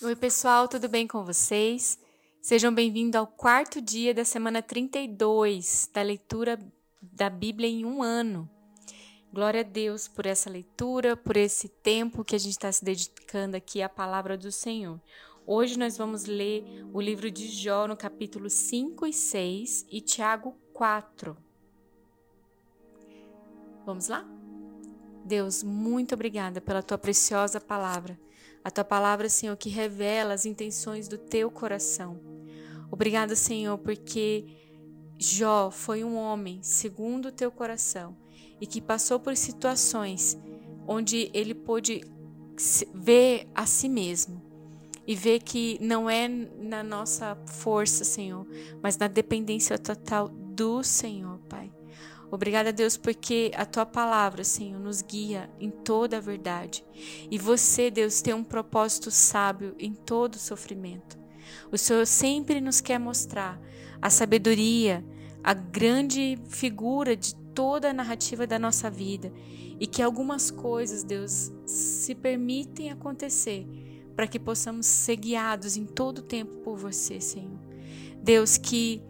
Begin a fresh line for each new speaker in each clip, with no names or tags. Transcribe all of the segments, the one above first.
Oi, pessoal, tudo bem com vocês? Sejam bem-vindos ao quarto dia da semana 32 da leitura da Bíblia em um ano. Glória a Deus por essa leitura, por esse tempo que a gente está se dedicando aqui à palavra do Senhor. Hoje nós vamos ler o livro de Jó no capítulo 5 e 6 e Tiago 4. Vamos lá? Deus, muito obrigada pela tua preciosa palavra. A tua palavra, Senhor, que revela as intenções do teu coração. Obrigada, Senhor, porque Jó foi um homem segundo o teu coração e que passou por situações onde ele pôde ver a si mesmo e ver que não é na nossa força, Senhor, mas na dependência total do Senhor, Pai. Obrigada, Deus, porque a tua palavra, Senhor, nos guia em toda a verdade. E você, Deus, tem um propósito sábio em todo o sofrimento. O Senhor sempre nos quer mostrar a sabedoria, a grande figura de toda a narrativa da nossa vida e que algumas coisas, Deus, se permitem acontecer para que possamos ser guiados em todo o tempo por você, Senhor. Deus, que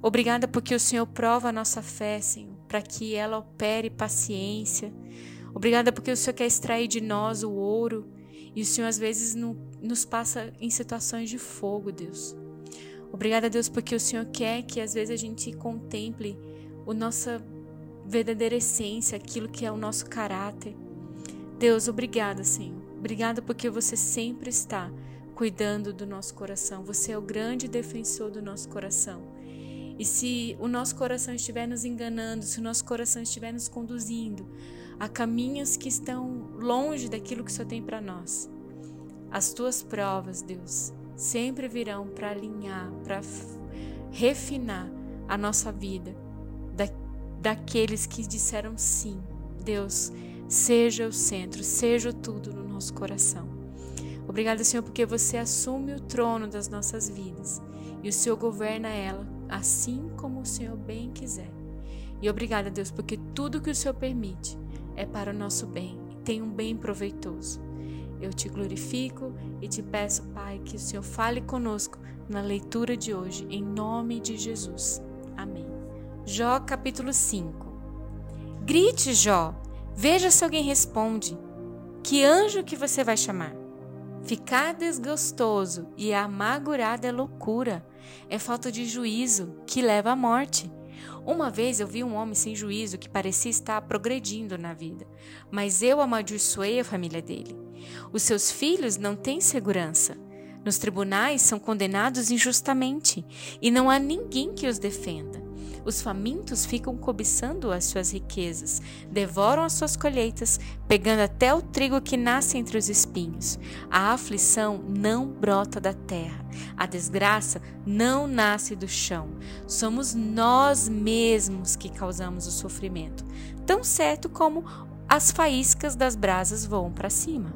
obrigada porque o Senhor prova a nossa fé, Senhor para que ela opere paciência. Obrigada porque o Senhor quer extrair de nós o ouro e o Senhor às vezes no, nos passa em situações de fogo, Deus. Obrigada, Deus, porque o Senhor quer que às vezes a gente contemple a nossa verdadeira essência, aquilo que é o nosso caráter. Deus, obrigada, Senhor. Obrigada porque você sempre está cuidando do nosso coração. Você é o grande defensor do nosso coração. E se o nosso coração estiver nos enganando, se o nosso coração estiver nos conduzindo a caminhos que estão longe daquilo que o Senhor tem para nós, as tuas provas, Deus, sempre virão para alinhar, para refinar a nossa vida da, daqueles que disseram sim. Deus, seja o centro, seja tudo no nosso coração. Obrigada, Senhor, porque você assume o trono das nossas vidas e o Senhor governa ela assim como o Senhor bem quiser. E obrigada, Deus, porque tudo que o Senhor permite é para o nosso bem e tem um bem proveitoso. Eu te glorifico e te peço, Pai, que o Senhor fale conosco na leitura de hoje, em nome de Jesus. Amém. Jó capítulo 5 Grite, Jó, veja se alguém responde. Que anjo que você vai chamar? Ficar desgostoso e amargurado é loucura, é falta de juízo que leva à morte. Uma vez eu vi um homem sem juízo que parecia estar progredindo na vida, mas eu amaldiçoei a família dele. Os seus filhos não têm segurança. Nos tribunais são condenados injustamente e não há ninguém que os defenda. Os famintos ficam cobiçando as suas riquezas, devoram as suas colheitas, pegando até o trigo que nasce entre os espinhos. A aflição não brota da terra, a desgraça não nasce do chão. Somos nós mesmos que causamos o sofrimento, tão certo como as faíscas das brasas voam para cima.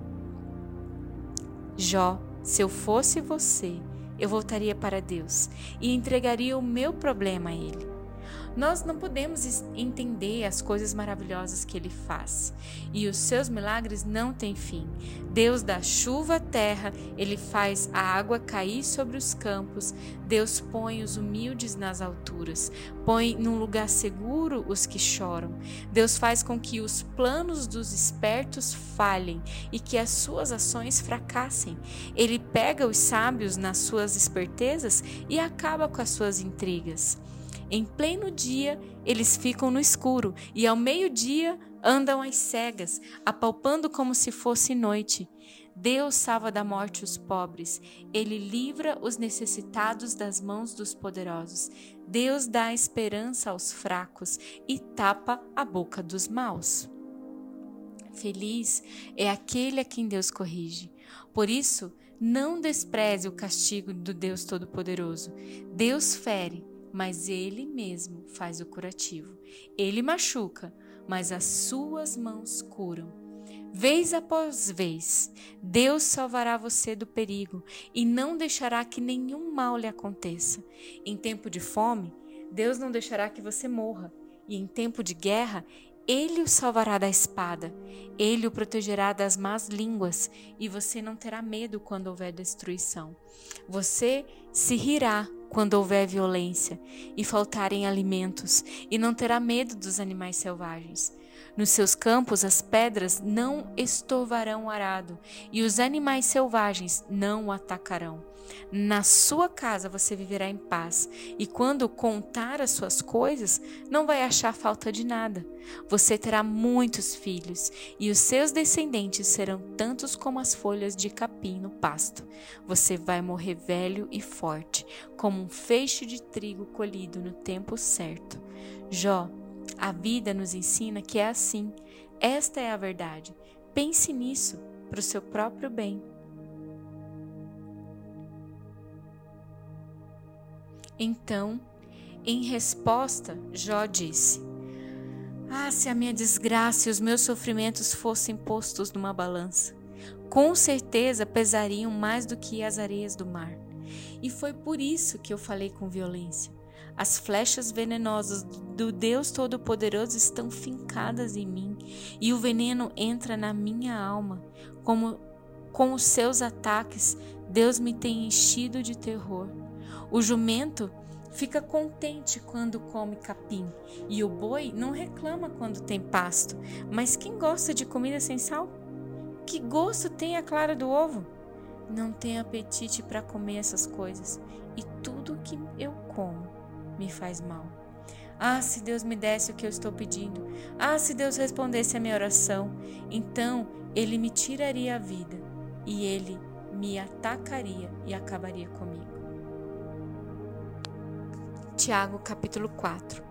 Jó, se eu fosse você, eu voltaria para Deus e entregaria o meu problema a Ele. Nós não podemos entender as coisas maravilhosas que ele faz. E os seus milagres não têm fim. Deus dá chuva à terra, ele faz a água cair sobre os campos. Deus põe os humildes nas alturas, põe num lugar seguro os que choram. Deus faz com que os planos dos espertos falhem e que as suas ações fracassem. Ele pega os sábios nas suas espertezas e acaba com as suas intrigas. Em pleno dia, eles ficam no escuro, e ao meio-dia andam às cegas, apalpando como se fosse noite. Deus salva da morte os pobres, ele livra os necessitados das mãos dos poderosos. Deus dá esperança aos fracos e tapa a boca dos maus. Feliz é aquele a quem Deus corrige. Por isso, não despreze o castigo do Deus Todo-Poderoso. Deus fere, mas Ele mesmo faz o curativo. Ele machuca, mas as suas mãos curam. Vez após vez, Deus salvará você do perigo e não deixará que nenhum mal lhe aconteça. Em tempo de fome, Deus não deixará que você morra, e em tempo de guerra, Ele o salvará da espada, ele o protegerá das más línguas, e você não terá medo quando houver destruição. Você se rirá quando houver violência e faltarem alimentos, e não terá medo dos animais selvagens. Nos seus campos as pedras não estorvarão o arado, e os animais selvagens não o atacarão. Na sua casa você viverá em paz, e quando contar as suas coisas, não vai achar falta de nada. Você terá muitos filhos, e os seus descendentes serão tantos como as folhas de capim no pasto. Você vai morrer velho e forte, como um feixe de trigo colhido no tempo certo. Jó a vida nos ensina que é assim. Esta é a verdade. Pense nisso para o seu próprio bem. Então, em resposta, Jó disse: Ah, se a minha desgraça e os meus sofrimentos fossem postos numa balança, com certeza pesariam mais do que as areias do mar. E foi por isso que eu falei com violência. As flechas venenosas do Deus Todo-Poderoso estão fincadas em mim, e o veneno entra na minha alma. Como com os seus ataques, Deus me tem enchido de terror. O jumento fica contente quando come capim, e o boi não reclama quando tem pasto. Mas quem gosta de comida sem sal? Que gosto tem a clara do ovo? Não tenho apetite para comer essas coisas, e tudo que eu como me faz mal. Ah, se Deus me desse o que eu estou pedindo. Ah, se Deus respondesse a minha oração. Então ele me tiraria a vida e ele me atacaria e acabaria comigo. Tiago capítulo 4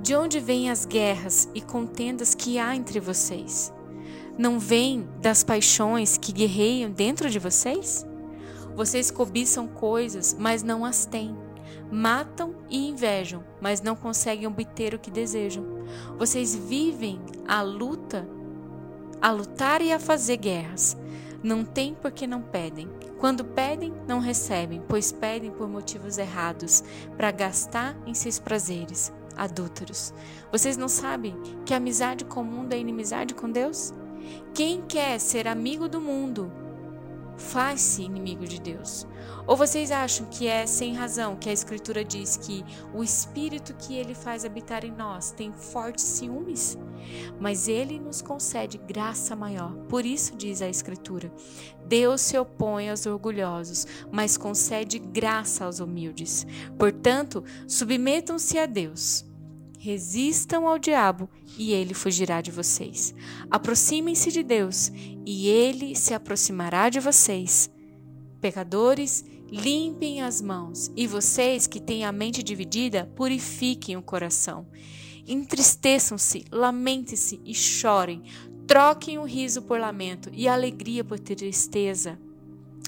De onde vêm as guerras e contendas que há entre vocês? Não vêm das paixões que guerreiam dentro de vocês? Vocês cobiçam coisas, mas não as têm matam e invejam, mas não conseguem obter o que desejam. Vocês vivem a luta, a lutar e a fazer guerras. Não têm porque não pedem. Quando pedem, não recebem, pois pedem por motivos errados, para gastar em seus prazeres adúlteros. Vocês não sabem que amizade com o mundo é inimizade com Deus? Quem quer ser amigo do mundo faz-se inimigo de Deus. Ou vocês acham que é sem razão que a Escritura diz que o Espírito que ele faz habitar em nós tem fortes ciúmes? Mas ele nos concede graça maior. Por isso diz a Escritura: Deus se opõe aos orgulhosos, mas concede graça aos humildes. Portanto, submetam-se a Deus. Resistam ao diabo e ele fugirá de vocês. Aproximem-se de Deus e ele se aproximará de vocês. Pecadores, Limpem as mãos, e vocês que têm a mente dividida, purifiquem o coração. Entristeçam-se, lamentem-se e chorem. Troquem o riso por lamento e a alegria por tristeza.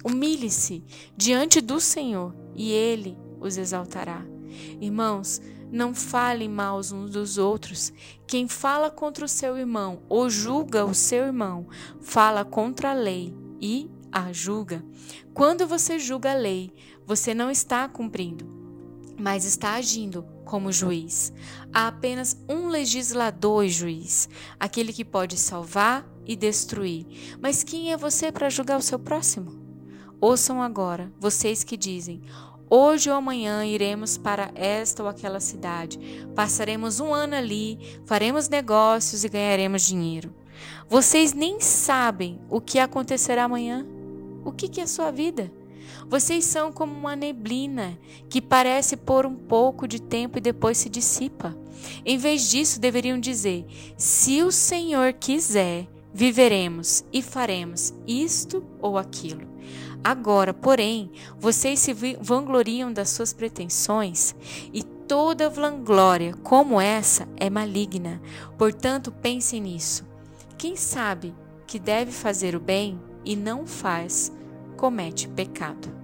Humilhe-se diante do Senhor e Ele os exaltará. Irmãos, não falem mal uns dos outros. Quem fala contra o seu irmão ou julga o seu irmão, fala contra a lei e a julga. Quando você julga a lei, você não está cumprindo, mas está agindo como juiz. Há apenas um legislador e juiz, aquele que pode salvar e destruir. Mas quem é você para julgar o seu próximo? Ouçam agora, vocês que dizem: Hoje ou amanhã iremos para esta ou aquela cidade, passaremos um ano ali, faremos negócios e ganharemos dinheiro. Vocês nem sabem o que acontecerá amanhã. O que é sua vida? Vocês são como uma neblina que parece por um pouco de tempo e depois se dissipa. Em vez disso, deveriam dizer: se o Senhor quiser, viveremos e faremos isto ou aquilo. Agora, porém, vocês se vangloriam das suas pretensões e toda vanglória como essa é maligna. Portanto, pensem nisso. Quem sabe que deve fazer o bem e não faz, comete pecado.